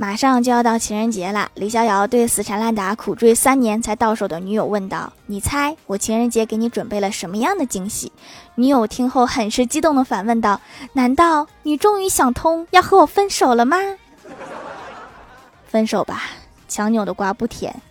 马上就要到情人节了李逍遥对死缠烂打苦追三年才到手的女友问道你猜我情人节给你准备了什么样的惊喜？女友听后很是激动的反问道难道你终于想通要和我分手了吗分手吧强扭的瓜不甜。